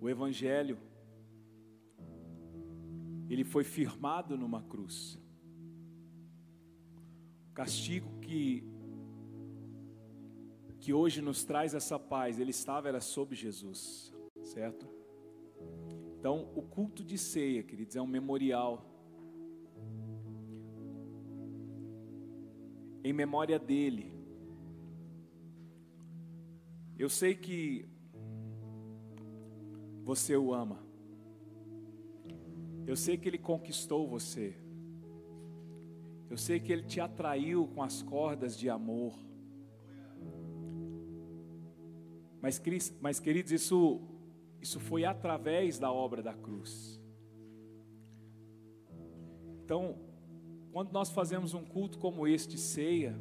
O Evangelho, ele foi firmado numa cruz. O castigo que, que hoje nos traz essa paz, ele estava, era sobre Jesus, certo? Então, o culto de ceia, queridos, é um memorial em memória dele. Eu sei que você o ama. Eu sei que ele conquistou você. Eu sei que ele te atraiu com as cordas de amor. Mas, mas queridos, isso, isso foi através da obra da cruz. Então, quando nós fazemos um culto como este, ceia,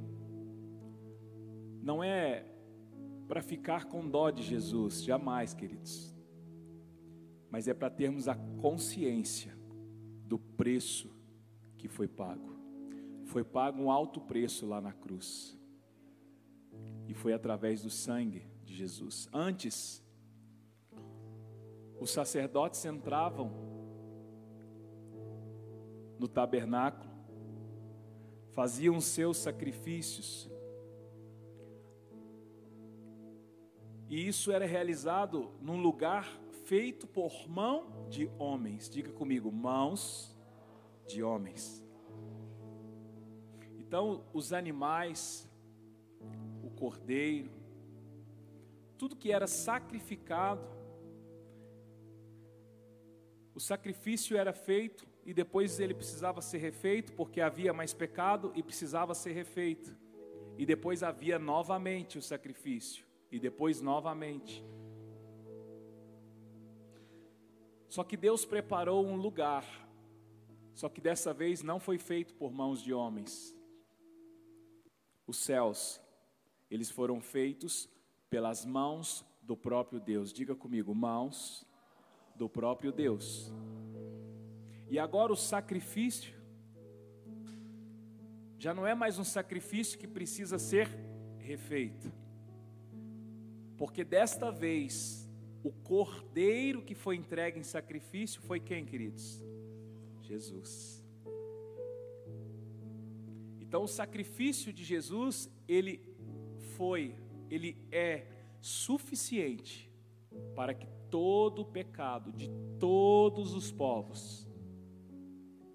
não é para ficar com dó de Jesus, jamais, queridos mas é para termos a consciência do preço que foi pago. Foi pago um alto preço lá na cruz. E foi através do sangue de Jesus. Antes, os sacerdotes entravam no tabernáculo, faziam seus sacrifícios, e isso era realizado num lugar feito por mão de homens. Diga comigo, mãos de homens. Então, os animais, o cordeiro, tudo que era sacrificado, o sacrifício era feito e depois ele precisava ser refeito, porque havia mais pecado e precisava ser refeito. E depois havia novamente o sacrifício, e depois novamente. Só que Deus preparou um lugar, só que dessa vez não foi feito por mãos de homens. Os céus, eles foram feitos pelas mãos do próprio Deus. Diga comigo, mãos do próprio Deus. E agora o sacrifício já não é mais um sacrifício que precisa ser refeito. Porque desta vez o cordeiro que foi entregue em sacrifício foi quem, queridos? Jesus. Então o sacrifício de Jesus, ele foi, ele é suficiente para que todo o pecado de todos os povos,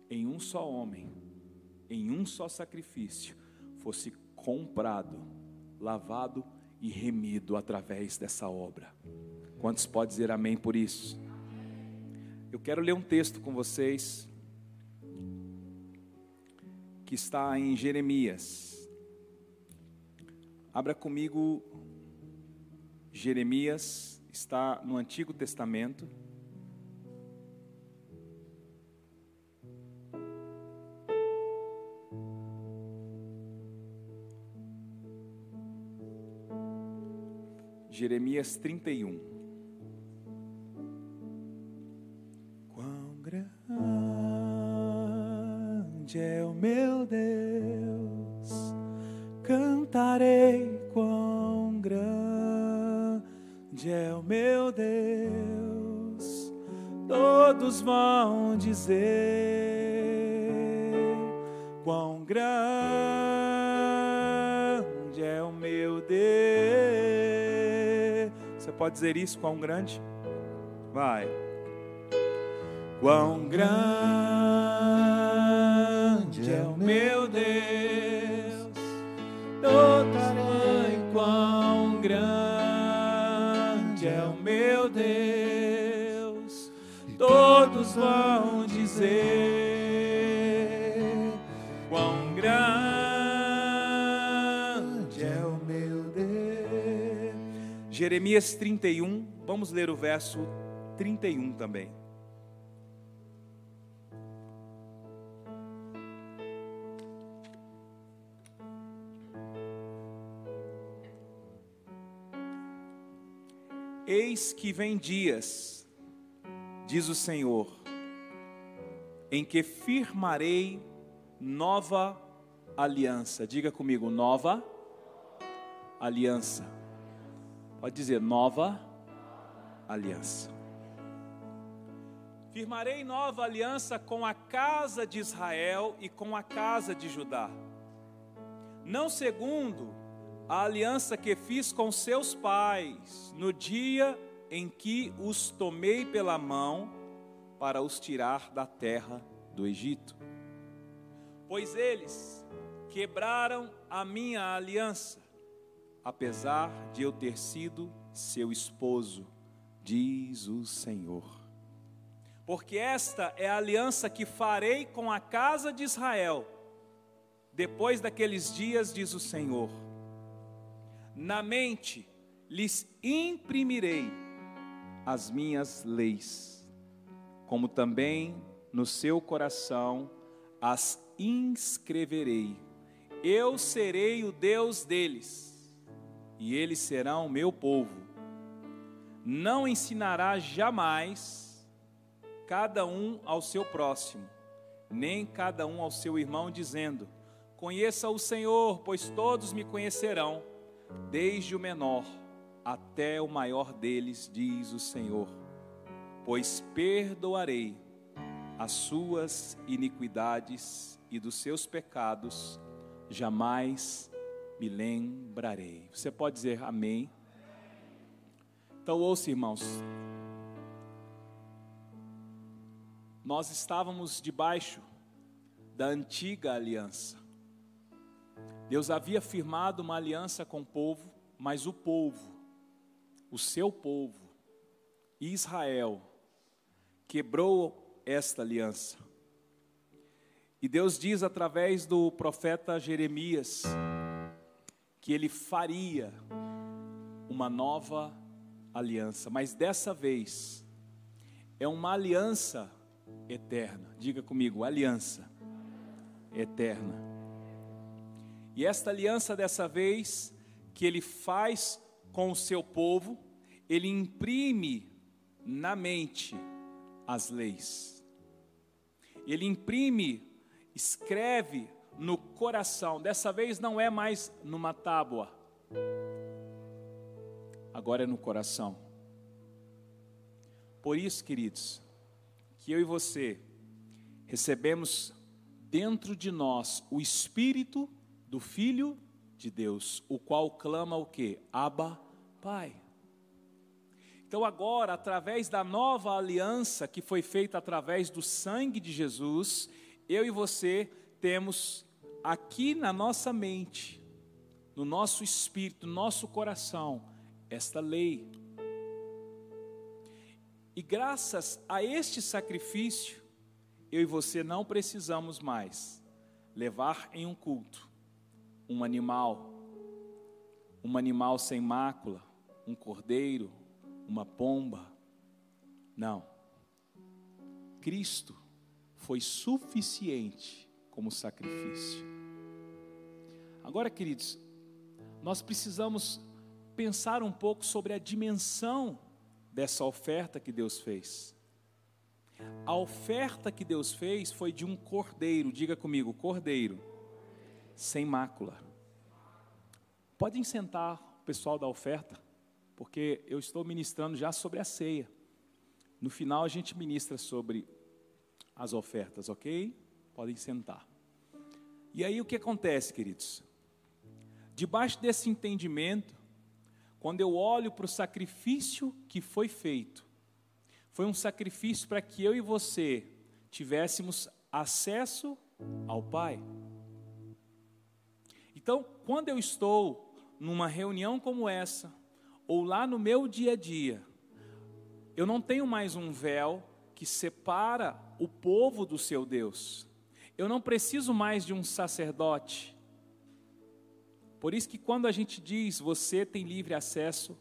em um só homem, em um só sacrifício, fosse comprado, lavado e remido através dessa obra. Quantos podem dizer amém por isso? Eu quero ler um texto com vocês que está em Jeremias. Abra comigo Jeremias, está no Antigo Testamento. Jeremias 31. Grande é o meu Deus, cantarei quão grande é o meu Deus, todos vão dizer quão grande é o meu Deus. Você pode dizer isso, quão grande? Vai. Quão grande meu Deus, do tamanho, quão grande é o meu Deus, todos vão dizer, quão grande é o meu Deus. Jeremias 31, vamos ler o verso 31 também. Eis que vem dias, diz o Senhor, em que firmarei nova aliança. Diga comigo, nova aliança. Pode dizer, nova aliança. Firmarei nova aliança com a casa de Israel e com a casa de Judá. Não segundo a aliança que fiz com seus pais no dia em que os tomei pela mão para os tirar da terra do Egito. Pois eles quebraram a minha aliança, apesar de eu ter sido seu esposo, diz o Senhor. Porque esta é a aliança que farei com a casa de Israel, depois daqueles dias, diz o Senhor. Na mente lhes imprimirei as minhas leis, como também no seu coração as inscreverei. Eu serei o Deus deles, e eles serão meu povo. Não ensinará jamais cada um ao seu próximo, nem cada um ao seu irmão, dizendo: Conheça o Senhor, pois todos me conhecerão, desde o menor até o maior deles, diz o Senhor. Pois perdoarei as suas iniquidades e dos seus pecados jamais me lembrarei. Você pode dizer amém? Então, ouça, irmãos. Nós estávamos debaixo da antiga aliança. Deus havia firmado uma aliança com o povo, mas o povo, o seu povo, Israel, quebrou esta aliança. E Deus diz através do profeta Jeremias que ele faria uma nova aliança, mas dessa vez é uma aliança eterna. Diga comigo, aliança eterna. E esta aliança dessa vez que ele faz com o seu povo, ele imprime na mente as leis. Ele imprime, escreve no coração. Dessa vez não é mais numa tábua. Agora é no coração. Por isso, queridos, que eu e você recebemos dentro de nós o espírito do Filho de Deus, o qual clama o que? Abba, Pai. Então, agora, através da nova aliança que foi feita através do sangue de Jesus, eu e você temos aqui na nossa mente, no nosso espírito, no nosso coração, esta lei. E graças a este sacrifício, eu e você não precisamos mais levar em um culto um animal, um animal sem mácula, um cordeiro, uma pomba. Não. Cristo foi suficiente como sacrifício. Agora, queridos, nós precisamos pensar um pouco sobre a dimensão dessa oferta que Deus fez. A oferta que Deus fez foi de um cordeiro, diga comigo, cordeiro sem mácula. Podem sentar o pessoal da oferta, porque eu estou ministrando já sobre a ceia. No final a gente ministra sobre as ofertas, ok? Podem sentar. E aí o que acontece, queridos? Debaixo desse entendimento, quando eu olho para o sacrifício que foi feito, foi um sacrifício para que eu e você tivéssemos acesso ao Pai. Então, quando eu estou numa reunião como essa, ou lá no meu dia a dia, eu não tenho mais um véu que separa o povo do seu Deus. Eu não preciso mais de um sacerdote. Por isso que quando a gente diz você tem livre acesso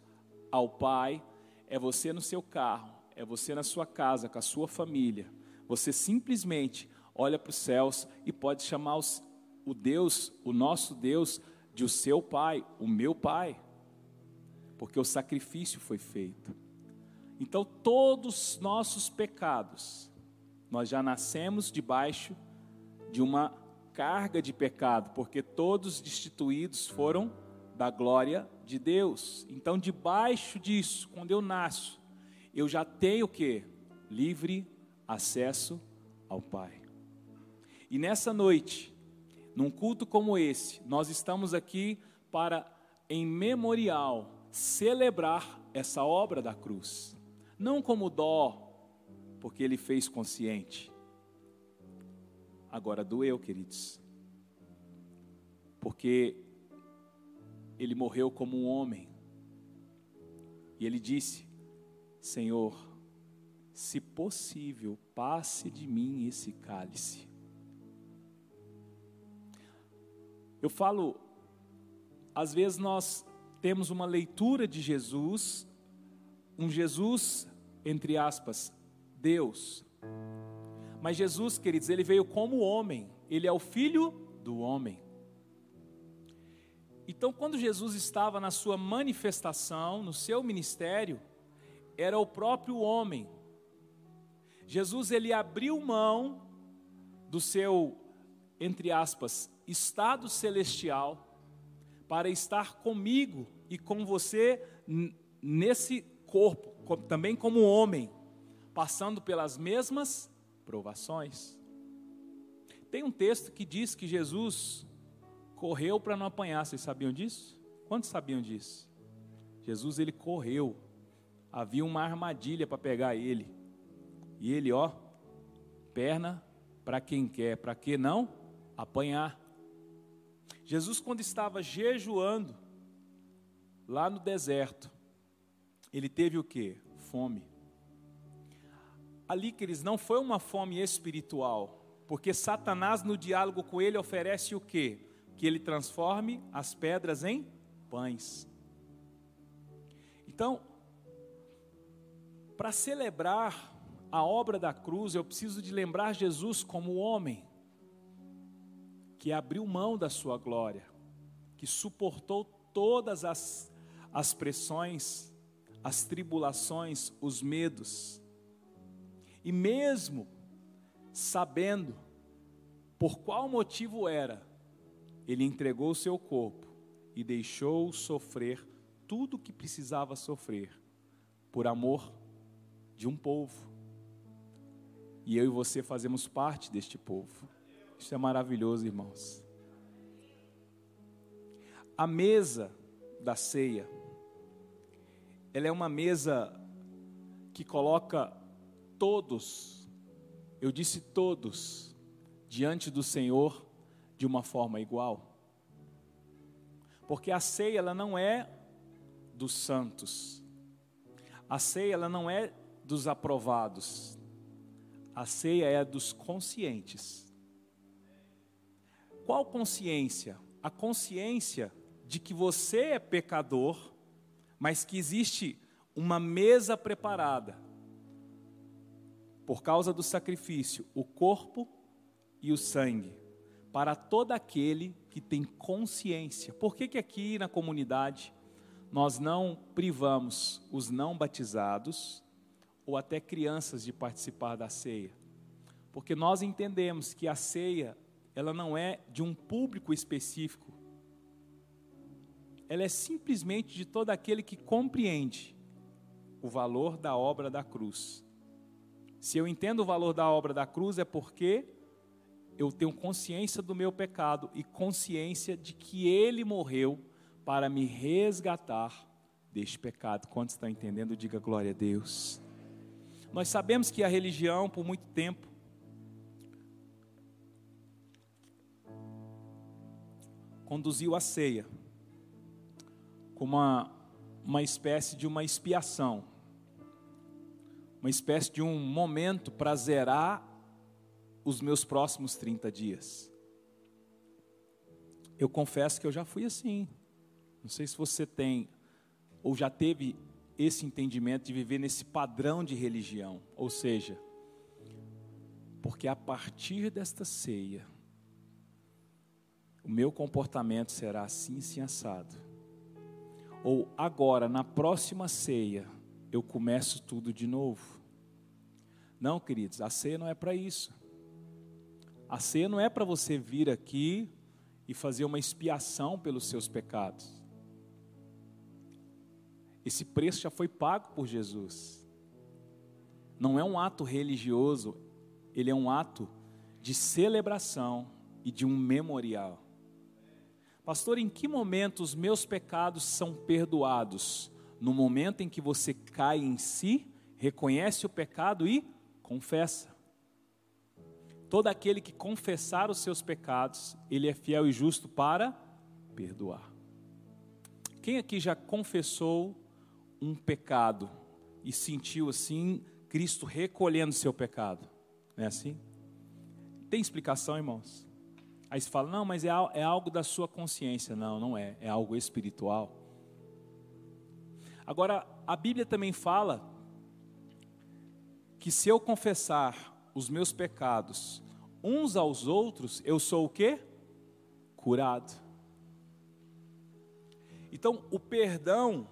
ao Pai, é você no seu carro, é você na sua casa, com a sua família. Você simplesmente olha para os céus e pode chamar os, o Deus, o nosso Deus, de o seu Pai, o meu Pai, porque o sacrifício foi feito. Então, todos os nossos pecados, nós já nascemos debaixo de uma carga de pecado, porque todos destituídos foram da glória de Deus. Então, debaixo disso, quando eu nasço, eu já tenho o que? Livre acesso ao Pai. E nessa noite, num culto como esse, nós estamos aqui para, em memorial, celebrar essa obra da cruz. Não como dó, porque ele fez consciente. Agora doeu, queridos. Porque ele morreu como um homem. E ele disse: Senhor, se possível, passe de mim esse cálice. Eu falo, às vezes nós temos uma leitura de Jesus, um Jesus, entre aspas, Deus. Mas Jesus, queridos, ele veio como homem, ele é o filho do homem. Então, quando Jesus estava na sua manifestação, no seu ministério, era o próprio homem. Jesus ele abriu mão do seu, entre aspas, estado celestial para estar comigo e com você nesse corpo, também como homem, passando pelas mesmas provações. Tem um texto que diz que Jesus correu para não apanhar, vocês sabiam disso? Quantos sabiam disso? Jesus ele correu, havia uma armadilha para pegar ele, e ele, ó, perna para quem quer, para que não apanhar. Jesus, quando estava jejuando, lá no deserto, ele teve o que? Fome. Ali, queridos, não foi uma fome espiritual, porque Satanás, no diálogo com ele, oferece o que? Que ele transforme as pedras em pães. Então, para celebrar a obra da cruz, eu preciso de lembrar Jesus como homem, que abriu mão da sua glória, que suportou todas as, as pressões, as tribulações, os medos, e mesmo sabendo por qual motivo era, ele entregou o seu corpo e deixou sofrer tudo o que precisava sofrer, por amor de um povo. E eu e você fazemos parte deste povo. Isso é maravilhoso, irmãos. A mesa da ceia, ela é uma mesa que coloca todos, eu disse todos, diante do Senhor de uma forma igual. Porque a ceia ela não é dos santos. A ceia ela não é dos aprovados. A ceia é dos conscientes. Qual consciência? A consciência de que você é pecador, mas que existe uma mesa preparada por causa do sacrifício, o corpo e o sangue, para todo aquele que tem consciência. Por que, que aqui na comunidade nós não privamos os não batizados ou até crianças de participar da ceia? Porque nós entendemos que a ceia ela não é de um público específico. Ela é simplesmente de todo aquele que compreende o valor da obra da cruz. Se eu entendo o valor da obra da cruz é porque eu tenho consciência do meu pecado e consciência de que ele morreu para me resgatar deste pecado. Quantos estão entendendo? Diga glória a Deus. Nós sabemos que a religião, por muito tempo, conduziu a ceia como uma, uma espécie de uma expiação, uma espécie de um momento para zerar os meus próximos 30 dias. Eu confesso que eu já fui assim. Não sei se você tem ou já teve esse entendimento de viver nesse padrão de religião, ou seja, porque a partir desta ceia o meu comportamento será assim, assim assado. Ou agora, na próxima ceia, eu começo tudo de novo. Não, queridos, a ceia não é para isso. A ceia não é para você vir aqui e fazer uma expiação pelos seus pecados. Esse preço já foi pago por Jesus. não é um ato religioso, ele é um ato de celebração e de um memorial. Pastor, em que momento os meus pecados são perdoados? No momento em que você cai em si, reconhece o pecado e confessa. Todo aquele que confessar os seus pecados, ele é fiel e justo para perdoar. Quem aqui já confessou um pecado e sentiu assim Cristo recolhendo seu pecado? Não é assim? Tem explicação, irmãos? Aí você fala, não, mas é, é algo da sua consciência. Não, não é. É algo espiritual. Agora, a Bíblia também fala que se eu confessar os meus pecados uns aos outros, eu sou o quê? Curado. Então, o perdão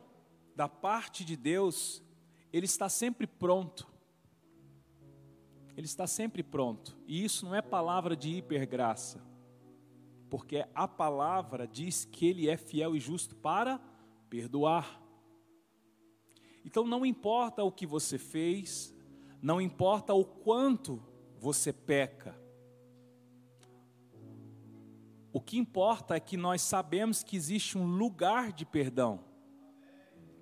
da parte de Deus, ele está sempre pronto. Ele está sempre pronto. E isso não é palavra de hipergraça porque a palavra diz que ele é fiel e justo para perdoar. Então não importa o que você fez, não importa o quanto você peca. O que importa é que nós sabemos que existe um lugar de perdão.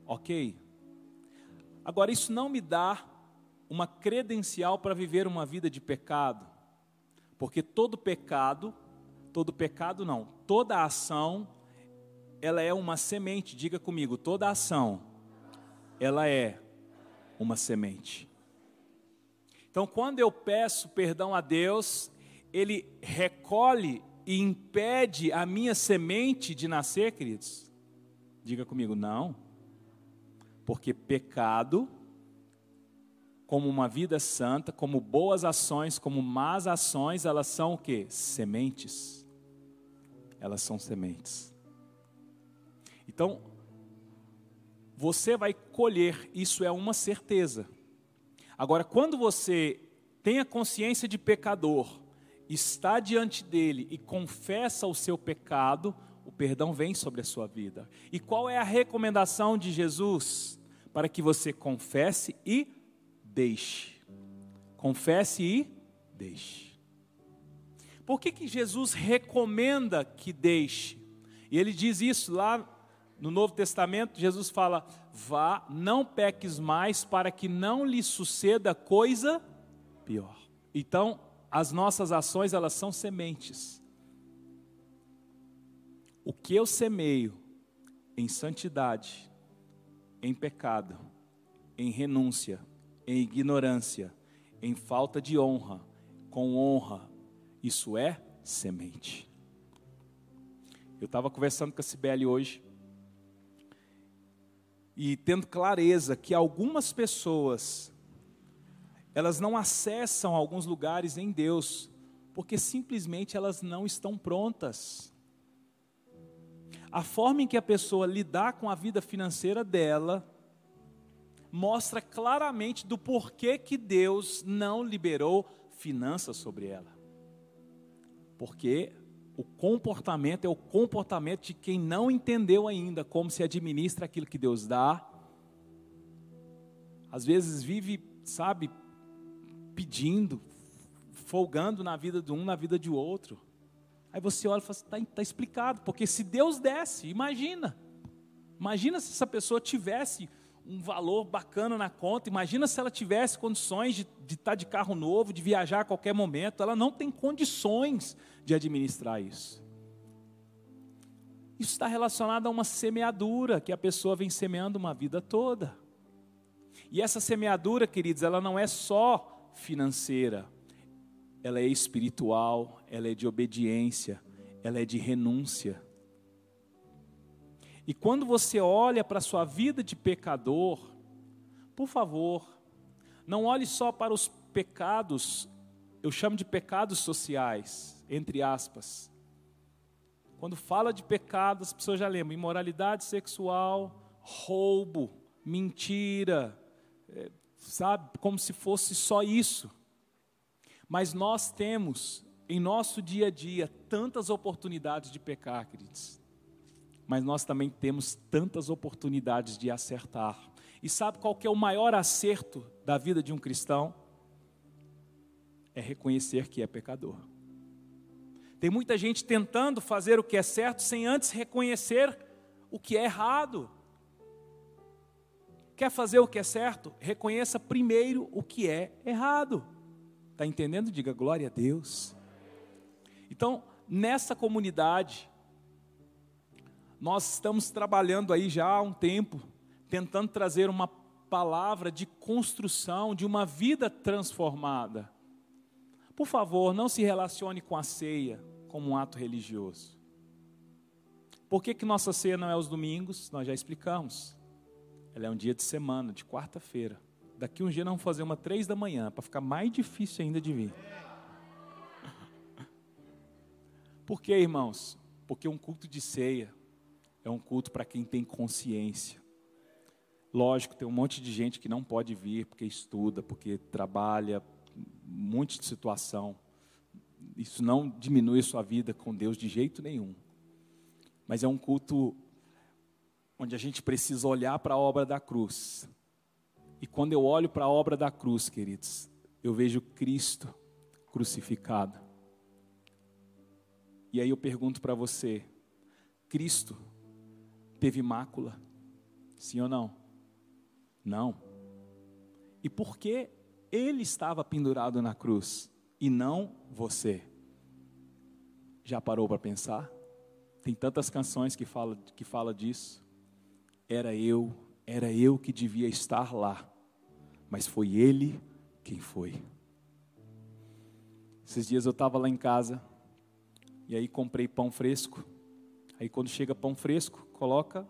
Ok? Agora, isso não me dá uma credencial para viver uma vida de pecado, porque todo pecado todo pecado não, toda ação ela é uma semente. Diga comigo, toda ação ela é uma semente. Então, quando eu peço perdão a Deus, ele recolhe e impede a minha semente de nascer, queridos? Diga comigo, não. Porque pecado, como uma vida santa, como boas ações, como más ações, elas são o que? Sementes elas são sementes. Então, você vai colher, isso é uma certeza. Agora, quando você tem a consciência de pecador, está diante dele e confessa o seu pecado, o perdão vem sobre a sua vida. E qual é a recomendação de Jesus? Para que você confesse e deixe. Confesse e deixe. Por que, que Jesus recomenda que deixe? E ele diz isso lá no Novo Testamento, Jesus fala: vá, não peques mais, para que não lhe suceda coisa pior. Então, as nossas ações, elas são sementes. O que eu semeio em santidade, em pecado, em renúncia, em ignorância, em falta de honra, com honra, isso é semente. Eu estava conversando com a Cibele hoje e tendo clareza que algumas pessoas elas não acessam alguns lugares em Deus porque simplesmente elas não estão prontas. A forma em que a pessoa lidar com a vida financeira dela mostra claramente do porquê que Deus não liberou finanças sobre ela. Porque o comportamento é o comportamento de quem não entendeu ainda como se administra aquilo que Deus dá. Às vezes vive, sabe, pedindo, folgando na vida de um, na vida de outro. Aí você olha e fala, está assim, tá explicado, porque se Deus desse, imagina. Imagina se essa pessoa tivesse um valor bacana na conta. Imagina se ela tivesse condições de, de estar tá de carro novo, de viajar a qualquer momento. Ela não tem condições de administrar isso. Isso está relacionado a uma semeadura que a pessoa vem semeando uma vida toda. E essa semeadura, queridos, ela não é só financeira, ela é espiritual, ela é de obediência, ela é de renúncia. E quando você olha para a sua vida de pecador, por favor, não olhe só para os pecados, eu chamo de pecados sociais, entre aspas. Quando fala de pecados, as pessoas já lembram: imoralidade sexual, roubo, mentira, é, sabe? Como se fosse só isso. Mas nós temos em nosso dia a dia tantas oportunidades de pecar, queridos mas nós também temos tantas oportunidades de acertar. E sabe qual que é o maior acerto da vida de um cristão? É reconhecer que é pecador. Tem muita gente tentando fazer o que é certo sem antes reconhecer o que é errado. Quer fazer o que é certo? Reconheça primeiro o que é errado. Está entendendo? Diga glória a Deus. Então, nessa comunidade, nós estamos trabalhando aí já há um tempo, tentando trazer uma palavra de construção de uma vida transformada. Por favor, não se relacione com a ceia como um ato religioso. Por que, que nossa ceia não é aos domingos? Nós já explicamos. Ela é um dia de semana, de quarta-feira. Daqui um dia nós vamos fazer uma três da manhã, para ficar mais difícil ainda de vir. Por que, irmãos? Porque um culto de ceia é um culto para quem tem consciência. Lógico, tem um monte de gente que não pode vir porque estuda, porque trabalha, um monte de situação. Isso não diminui sua vida com Deus de jeito nenhum. Mas é um culto onde a gente precisa olhar para a obra da cruz. E quando eu olho para a obra da cruz, queridos, eu vejo Cristo crucificado. E aí eu pergunto para você: Cristo teve mácula? Sim ou não? Não. E por que ele estava pendurado na cruz e não você? Já parou para pensar? Tem tantas canções que fala que fala disso. Era eu, era eu que devia estar lá, mas foi ele quem foi. Esses dias eu estava lá em casa e aí comprei pão fresco. Aí quando chega pão fresco, coloca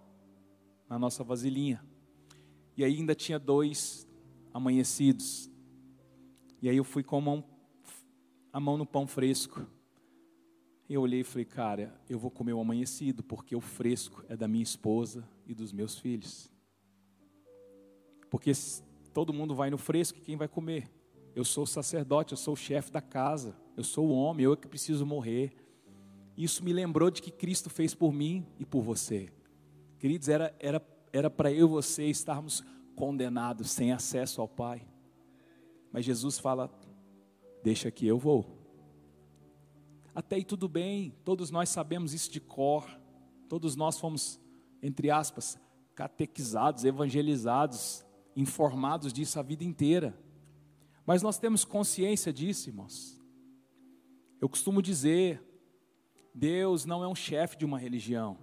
na nossa vasilhinha. E aí ainda tinha dois amanhecidos. E aí eu fui com a mão, a mão no pão fresco. Eu olhei e falei, cara, eu vou comer o amanhecido, porque o fresco é da minha esposa e dos meus filhos. Porque todo mundo vai no fresco, e quem vai comer? Eu sou o sacerdote, eu sou o chefe da casa, eu sou o homem, eu é que preciso morrer. Isso me lembrou de que Cristo fez por mim e por você. Queridos, era era era para eu e você estarmos condenados sem acesso ao Pai. Mas Jesus fala: "Deixa que eu vou". Até aí tudo bem, todos nós sabemos isso de cor. Todos nós fomos entre aspas catequizados, evangelizados, informados disso a vida inteira. Mas nós temos consciência disso, irmãos. Eu costumo dizer, Deus não é um chefe de uma religião.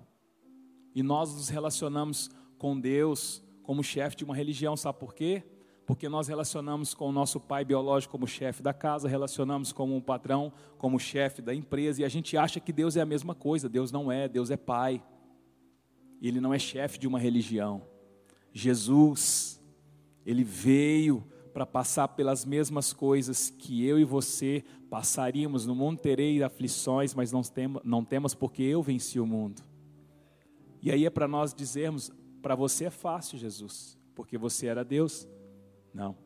E nós nos relacionamos com Deus como chefe de uma religião, sabe por quê? Porque nós relacionamos com o nosso pai biológico como chefe da casa, relacionamos com o patrão como chefe da empresa, e a gente acha que Deus é a mesma coisa. Deus não é, Deus é pai. Ele não é chefe de uma religião. Jesus, ele veio para passar pelas mesmas coisas que eu e você passaríamos. No mundo terei aflições, mas não, tem, não temos porque eu venci o mundo. E aí é para nós dizermos: para você é fácil, Jesus, porque você era Deus. Não,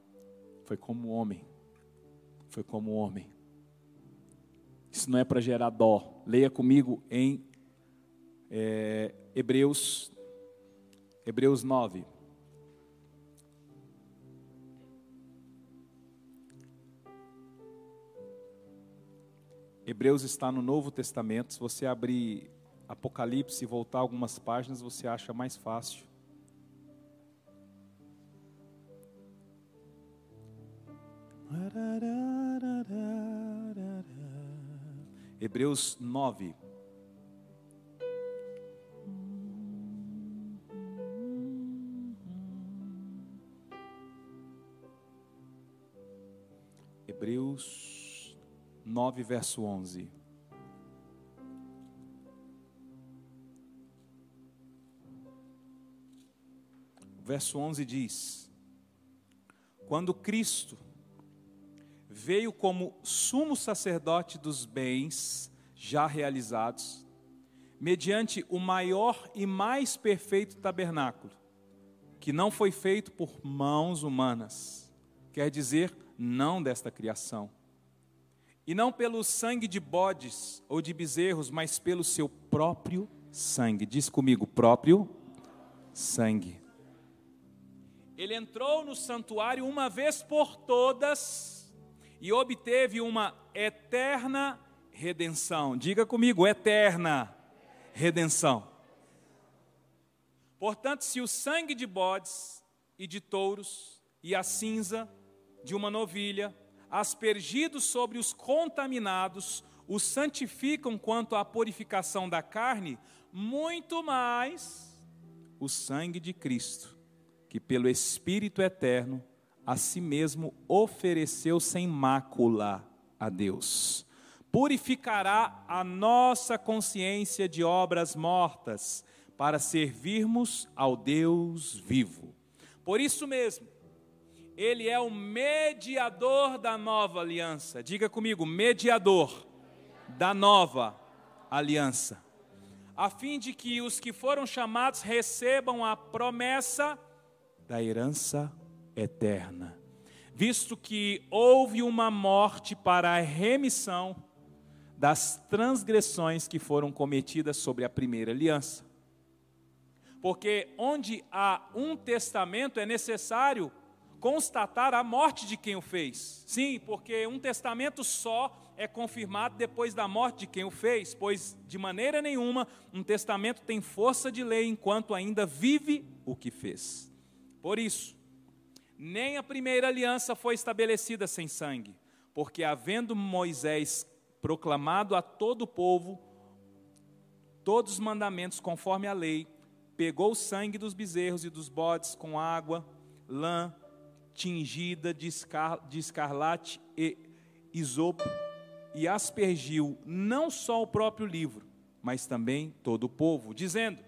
foi como homem. Foi como homem. Isso não é para gerar dó. Leia comigo em é, Hebreus, Hebreus 9. Hebreus está no Novo Testamento. Se você abrir Apocalipse e voltar algumas páginas, você acha mais fácil. Hebreus 9. 9, verso 11. O verso 11 diz: Quando Cristo veio como sumo sacerdote dos bens já realizados, mediante o maior e mais perfeito tabernáculo, que não foi feito por mãos humanas, quer dizer, não desta criação e não pelo sangue de bodes ou de bezerros, mas pelo seu próprio sangue. Diz comigo, próprio sangue. ele entrou no santuário uma vez por todas e obteve uma eterna redenção. Diga comigo, eterna redenção. Portanto, se o sangue de bodes e de touros e a cinza de uma novilha, aspergidos sobre os contaminados, os santificam quanto à purificação da carne, muito mais o sangue de Cristo, que pelo Espírito eterno a si mesmo ofereceu sem mácula a Deus. Purificará a nossa consciência de obras mortas, para servirmos ao Deus vivo. Por isso mesmo, ele é o mediador da nova aliança. Diga comigo, mediador da nova aliança. A fim de que os que foram chamados recebam a promessa da herança eterna. Visto que houve uma morte para a remissão das transgressões que foram cometidas sobre a primeira aliança. Porque onde há um testamento é necessário constatar a morte de quem o fez. Sim, porque um testamento só é confirmado depois da morte de quem o fez, pois de maneira nenhuma um testamento tem força de lei enquanto ainda vive o que fez. Por isso, nem a primeira aliança foi estabelecida sem sangue, porque havendo Moisés proclamado a todo o povo todos os mandamentos conforme a lei, pegou o sangue dos bezerros e dos bodes com água, lã, tingida de, escar, de escarlate e isopo, e aspergiu não só o próprio livro, mas também todo o povo, dizendo: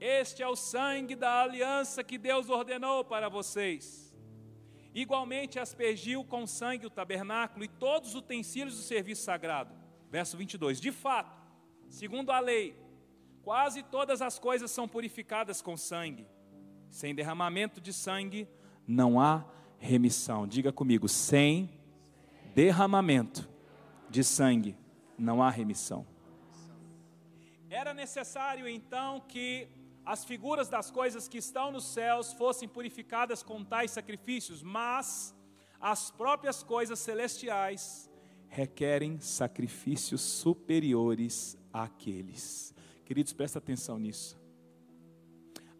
Este é o sangue da aliança que Deus ordenou para vocês. Igualmente aspergiu com sangue o tabernáculo e todos os utensílios do serviço sagrado. Verso 22. De fato, segundo a lei, quase todas as coisas são purificadas com sangue. Sem derramamento de sangue, não há remissão. Diga comigo, sem derramamento de sangue não há remissão. Era necessário então que as figuras das coisas que estão nos céus fossem purificadas com tais sacrifícios, mas as próprias coisas celestiais requerem sacrifícios superiores àqueles. Queridos, presta atenção nisso.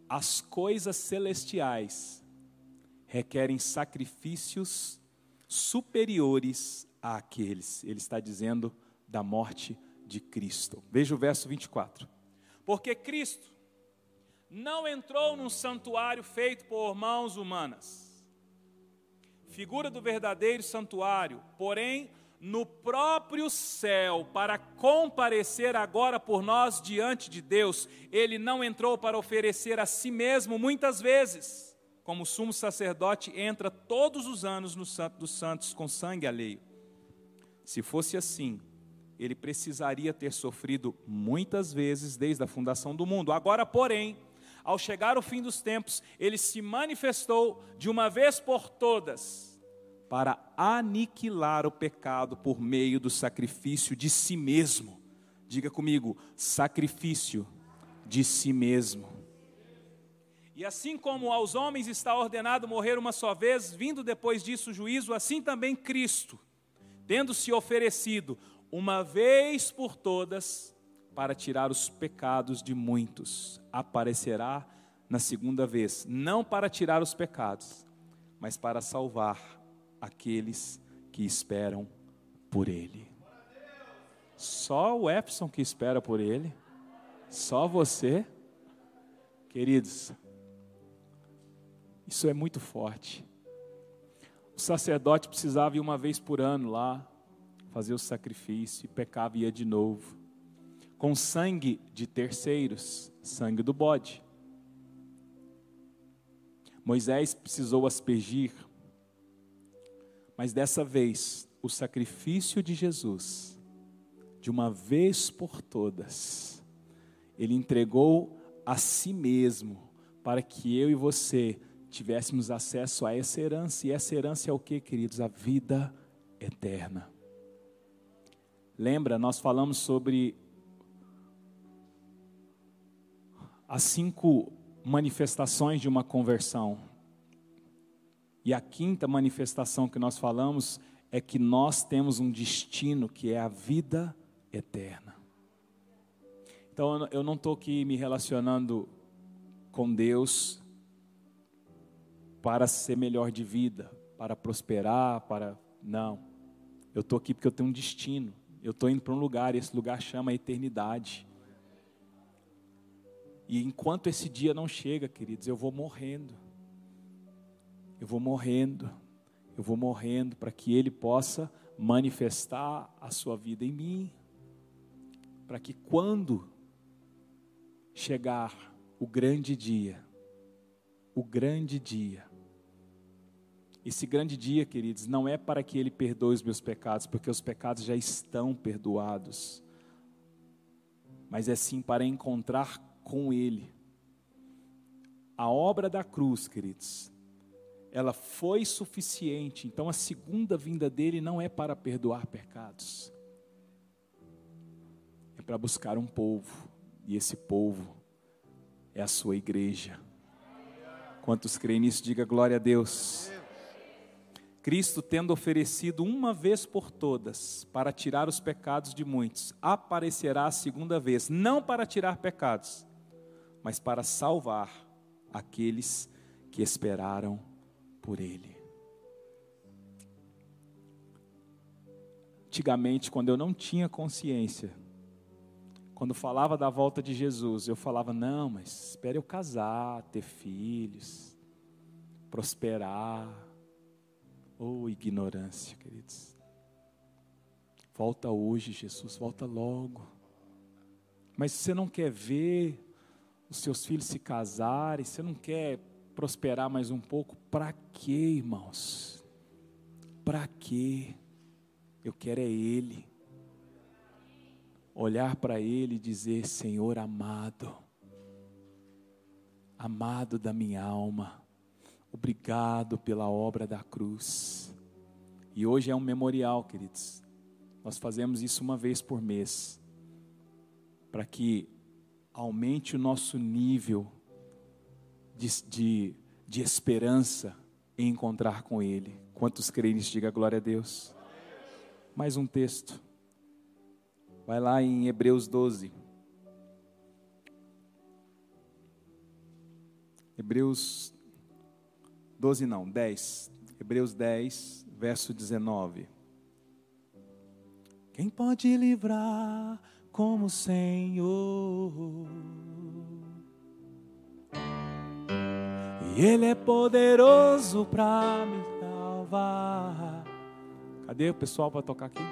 As coisas celestiais requerem sacrifícios superiores àqueles. Ele está dizendo da morte de Cristo. Veja o verso 24. Porque Cristo não entrou num santuário feito por mãos humanas, figura do verdadeiro santuário, porém no próprio céu, para comparecer agora por nós diante de Deus. Ele não entrou para oferecer a si mesmo muitas vezes como sumo sacerdote, entra todos os anos no Santo dos Santos com sangue alheio. Se fosse assim, ele precisaria ter sofrido muitas vezes desde a fundação do mundo. Agora, porém, ao chegar o fim dos tempos, ele se manifestou de uma vez por todas para aniquilar o pecado por meio do sacrifício de si mesmo. Diga comigo, sacrifício de si mesmo. E assim como aos homens está ordenado morrer uma só vez, vindo depois disso o juízo, assim também Cristo, tendo se oferecido uma vez por todas para tirar os pecados de muitos, aparecerá na segunda vez, não para tirar os pecados, mas para salvar aqueles que esperam por Ele. Só o Epson que espera por Ele, só você, queridos, isso é muito forte. O sacerdote precisava ir uma vez por ano lá, fazer o sacrifício, e pecava e ia de novo. Com sangue de terceiros, sangue do bode. Moisés precisou aspergir, mas dessa vez, o sacrifício de Jesus, de uma vez por todas, ele entregou a si mesmo, para que eu e você tivéssemos acesso a essa herança. E essa herança é o que, queridos? A vida eterna. Lembra, nós falamos sobre as cinco manifestações de uma conversão. E a quinta manifestação que nós falamos é que nós temos um destino que é a vida eterna. Então eu não estou aqui me relacionando com Deus para ser melhor de vida, para prosperar, para. Não. Eu estou aqui porque eu tenho um destino. Eu estou indo para um lugar, e esse lugar chama eternidade. E enquanto esse dia não chega, queridos, eu vou morrendo. Eu vou morrendo. Eu vou morrendo para que Ele possa manifestar a sua vida em mim. Para que quando chegar o grande dia, o grande dia, esse grande dia, queridos, não é para que Ele perdoe os meus pecados, porque os pecados já estão perdoados, mas é sim para encontrar com Ele. A obra da cruz, queridos, ela foi suficiente. Então a segunda vinda dele não é para perdoar pecados, é para buscar um povo, e esse povo é a sua igreja. Quantos creem nisso, diga glória a Deus. Cristo, tendo oferecido uma vez por todas para tirar os pecados de muitos, aparecerá a segunda vez, não para tirar pecados, mas para salvar aqueles que esperaram por Ele. Antigamente, quando eu não tinha consciência, quando falava da volta de Jesus, eu falava: não, mas espere eu casar, ter filhos, prosperar. Oh, ignorância, queridos. Volta hoje, Jesus, volta logo. Mas se você não quer ver os seus filhos se casarem, você não quer prosperar mais um pouco, para quê, irmãos? Para quê? Eu quero é Ele. Olhar para Ele e dizer: Senhor amado, amado da minha alma, obrigado pela obra da cruz. E hoje é um memorial, queridos. Nós fazemos isso uma vez por mês, para que aumente o nosso nível de, de, de esperança em encontrar com Ele. Quantos crentes diga glória a Deus? Mais um texto. Vai lá em Hebreus 12. Hebreus 12 não, 10. Hebreus 10, verso 19. Quem pode livrar como o Senhor. E Ele é poderoso para me salvar. Cadê o pessoal para tocar aqui?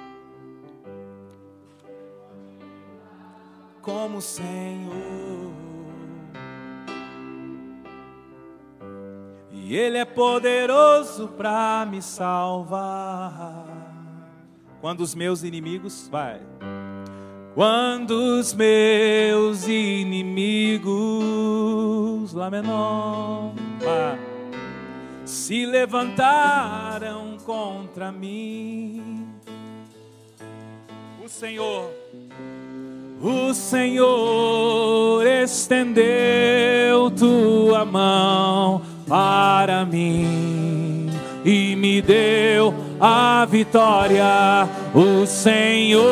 Como o Senhor. Ele é poderoso para me salvar. Quando os meus inimigos, vai. Quando os meus inimigos, Lá menor, se levantaram contra mim, o Senhor, o Senhor estendeu tua mão para mim e me deu a vitória, o Senhor,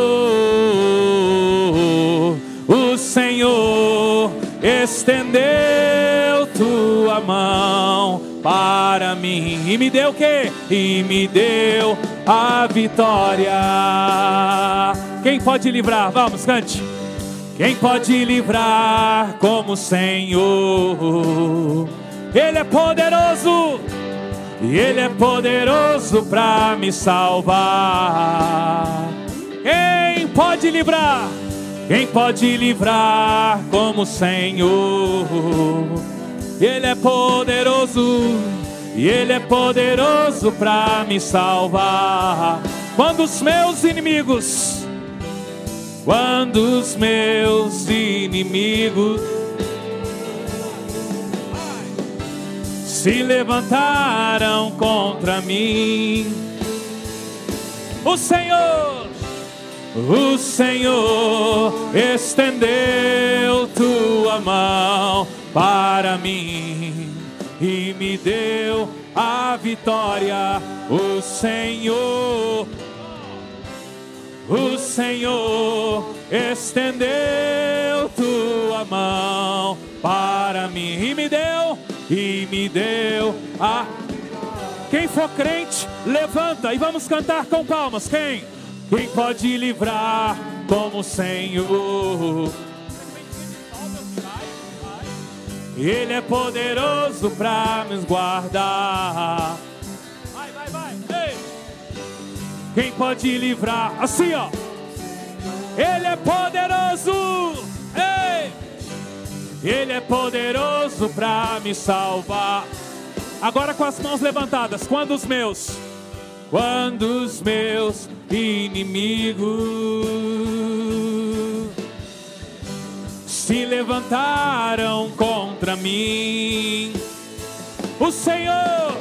o Senhor estendeu tua mão para mim e me deu o quê? E me deu a vitória. Quem pode livrar? Vamos, cante. Quem pode livrar como o Senhor? Ele é poderoso e Ele é poderoso para me salvar. Quem pode livrar? Quem pode livrar como o Senhor? Ele é poderoso, e Ele é poderoso para me salvar. Quando os meus inimigos, quando os meus inimigos se levantaram contra mim. O Senhor, o Senhor estendeu tua mão para mim e me deu a vitória. O Senhor, o Senhor estendeu tua mão para mim e me deu, e me deu a. Quem for crente, levanta e vamos cantar com palmas. Quem? Quem pode livrar como o Senhor? Ele é poderoso para nos guardar. Vai, vai, vai. Ei. Quem pode livrar? Assim, ó. Ele é poderoso. Ei. Ele é poderoso para me salvar. Agora com as mãos levantadas. Quando os meus, quando os meus inimigos se levantaram contra mim. O Senhor,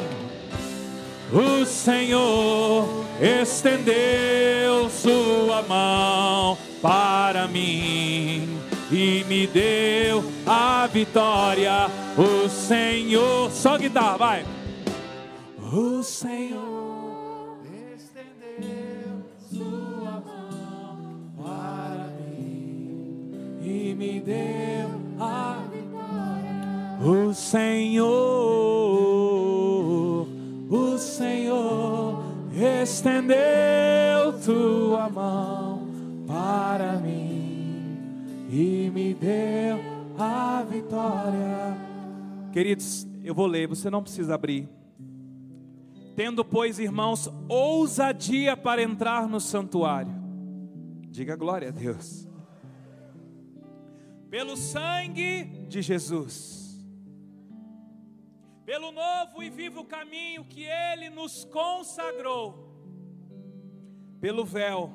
o Senhor estendeu sua mão para mim e me deu a vitória. O Senhor, só guitarra, vai. O Senhor me deu a vitória. O Senhor, o Senhor estendeu tua mão para mim e me deu a vitória. Queridos, eu vou ler, você não precisa abrir. Tendo, pois, irmãos, ousadia para entrar no santuário. Diga glória a Deus pelo sangue de Jesus, pelo novo e vivo caminho que Ele nos consagrou, pelo véu,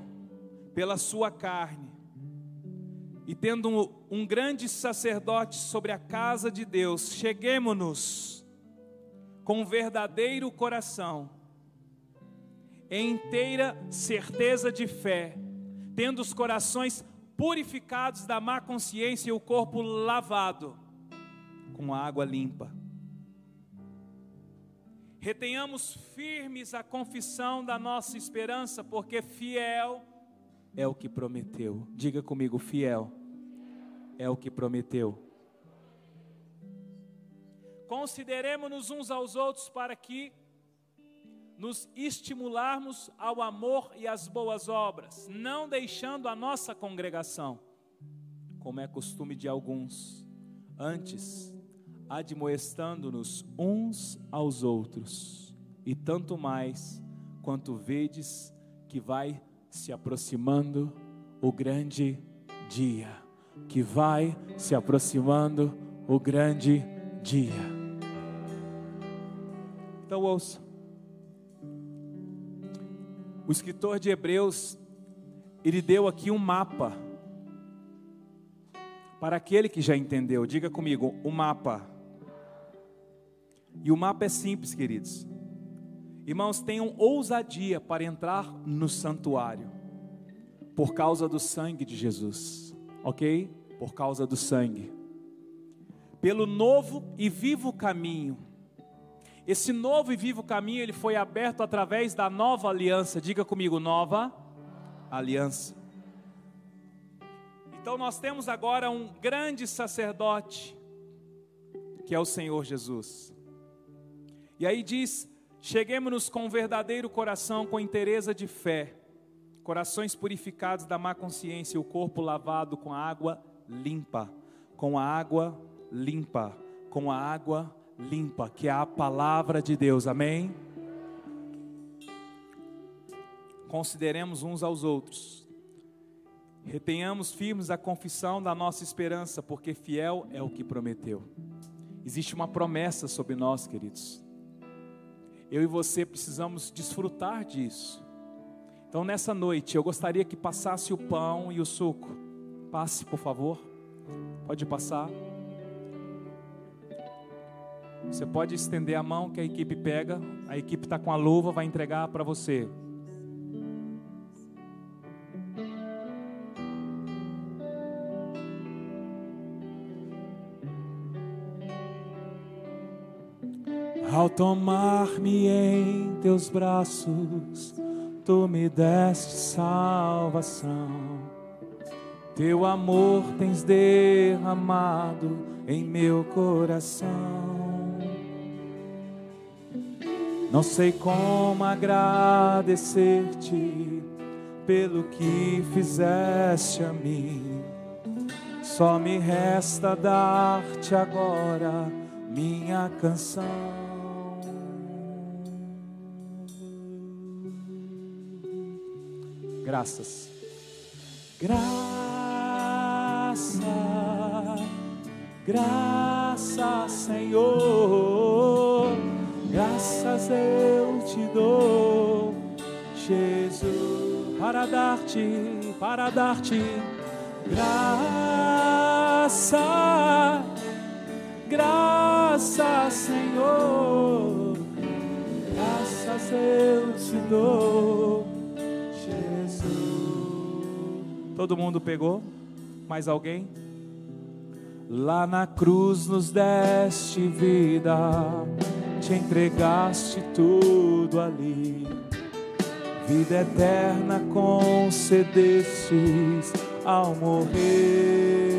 pela Sua carne, e tendo um, um grande sacerdote sobre a casa de Deus, cheguemos-nos com verdadeiro coração, em inteira certeza de fé, tendo os corações purificados da má consciência e o corpo lavado com água limpa. Retenhamos firmes a confissão da nossa esperança, porque fiel é o que prometeu. Diga comigo, fiel é o que prometeu. Consideremos-nos uns aos outros para que nos estimularmos ao amor e às boas obras, não deixando a nossa congregação, como é costume de alguns, antes admoestando-nos uns aos outros, e tanto mais quanto vedes que vai se aproximando o grande dia, que vai se aproximando o grande dia. Então ouça. O escritor de Hebreus, ele deu aqui um mapa para aquele que já entendeu. Diga comigo, o um mapa. E o mapa é simples, queridos. Irmãos, tenham ousadia para entrar no santuário, por causa do sangue de Jesus, ok? Por causa do sangue, pelo novo e vivo caminho esse novo e vivo caminho ele foi aberto através da nova aliança. Diga comigo, nova aliança. Então nós temos agora um grande sacerdote, que é o Senhor Jesus. E aí diz: cheguemos-nos com um verdadeiro coração, com inteireza de fé, corações purificados da má consciência, e o corpo lavado com a água limpa, com a água limpa, com a água limpa, que é a palavra de Deus, amém? Consideremos uns aos outros, retenhamos firmes a confissão da nossa esperança, porque fiel é o que prometeu. Existe uma promessa sobre nós, queridos. Eu e você precisamos desfrutar disso. Então, nessa noite, eu gostaria que passasse o pão e o suco. Passe, por favor. Pode passar. Você pode estender a mão que a equipe pega, a equipe está com a luva, vai entregar para você. Ao tomar-me em teus braços, tu me deste salvação. Teu amor tens derramado em meu coração. Não sei como agradecer-te pelo que fizeste a mim. Só me resta dar-te agora minha canção. Graças. Graça, graça, Senhor. Graças eu te dou, Jesus, para dar-te, para dar-te graça, graça, Senhor, graças eu te dou, Todo mundo pegou? Mais alguém? Lá na cruz nos deste vida te entregaste tudo ali. Vida eterna concedestes ao morrer.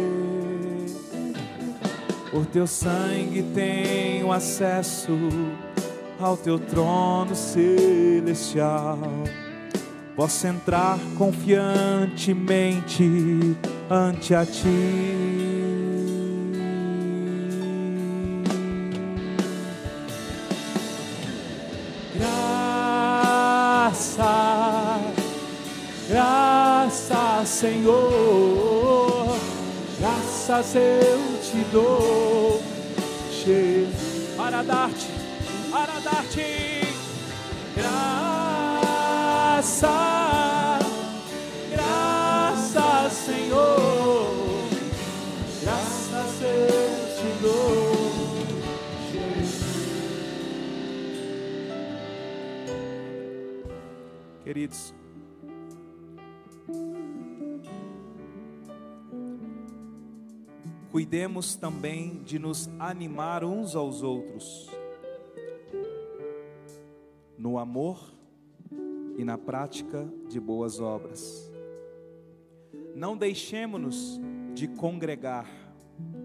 Por teu sangue tenho acesso ao teu trono celestial. Posso entrar confiantemente ante a ti. Senhor, graças eu te dou, para dar-te, para dar-te. Graça, Queridos, cuidemos também de nos animar uns aos outros, no amor e na prática de boas obras. Não deixemos-nos de congregar,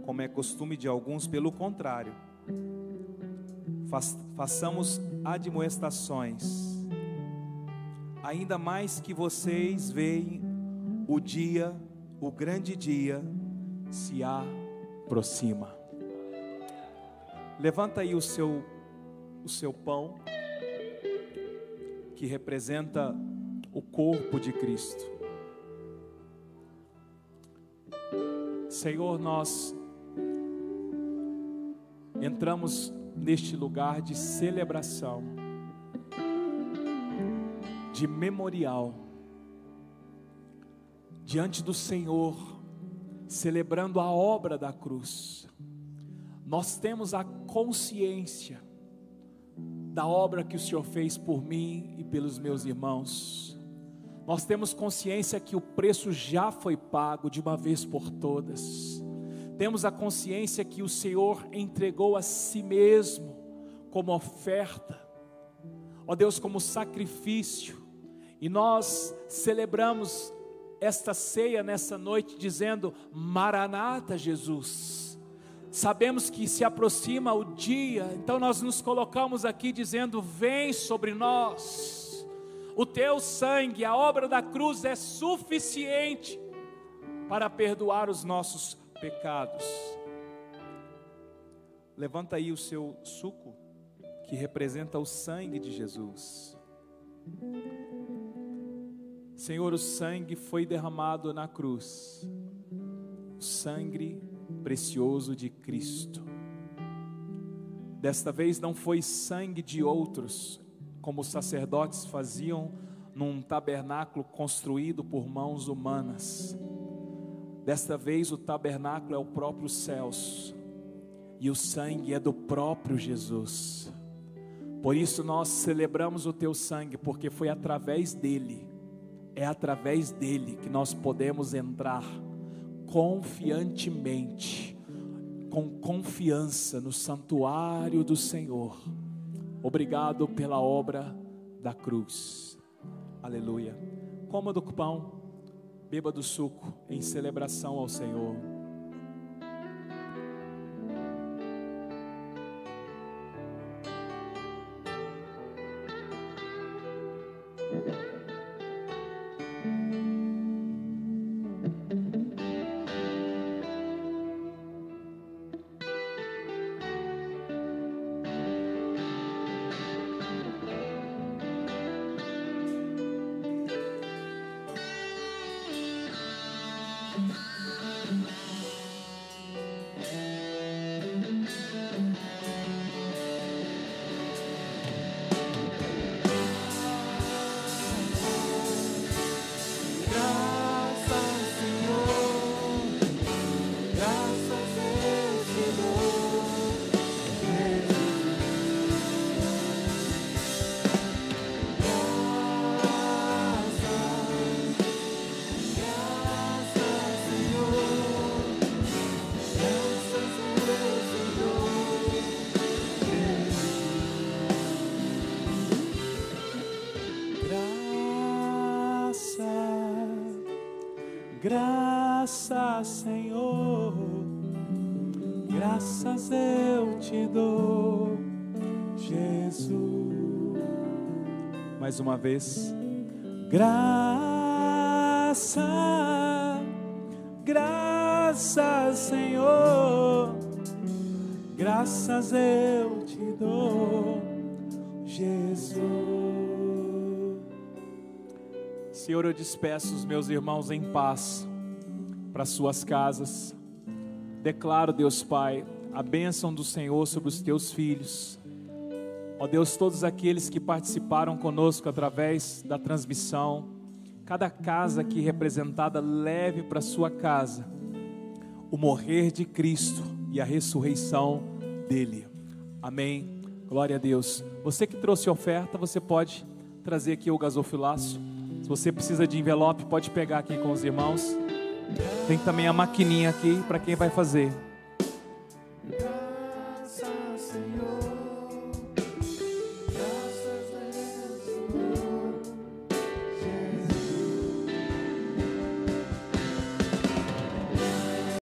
como é costume de alguns, pelo contrário, façamos admoestações, ainda mais que vocês veem o dia, o grande dia, se aproxima. Levanta aí o seu o seu pão que representa o corpo de Cristo. Senhor, nós entramos neste lugar de celebração, de memorial, diante do Senhor celebrando a obra da cruz, nós temos a consciência da obra que o Senhor fez por mim e pelos meus irmãos. Nós temos consciência que o preço já foi pago de uma vez por todas. Temos a consciência que o Senhor entregou a si mesmo como oferta, ó Deus, como sacrifício, e nós celebramos esta ceia nessa noite dizendo: Maranata, Jesus. Sabemos que se aproxima o dia, então nós nos colocamos aqui dizendo: Vem sobre nós. O teu sangue, a obra da cruz é suficiente para perdoar os nossos pecados. Levanta aí o seu suco, que representa o sangue de Jesus. Senhor, o sangue foi derramado na cruz, o sangue precioso de Cristo. Desta vez não foi sangue de outros, como os sacerdotes faziam num tabernáculo construído por mãos humanas. Desta vez o tabernáculo é o próprio céus, e o sangue é do próprio Jesus. Por isso nós celebramos o teu sangue, porque foi através dele é através dele que nós podemos entrar confiantemente, com confiança no santuário do Senhor Obrigado pela obra da cruz. Aleluia. Coma do pão, beba do suco em celebração ao Senhor. Graças, Senhor, graças eu te dou, Jesus. Mais uma vez, graça, graças, Senhor, graças eu te dou, Jesus. Senhor, eu despeço os meus irmãos em paz para suas casas. Declaro, Deus Pai, a bênção do Senhor sobre os teus filhos. Ó Deus, todos aqueles que participaram conosco através da transmissão, cada casa aqui representada, leve para sua casa o morrer de Cristo e a ressurreição dele. Amém. Glória a Deus. Você que trouxe oferta, você pode trazer aqui o gasofilácio. Se você precisa de envelope, pode pegar aqui com os irmãos. Tem também a maquininha aqui para quem vai fazer.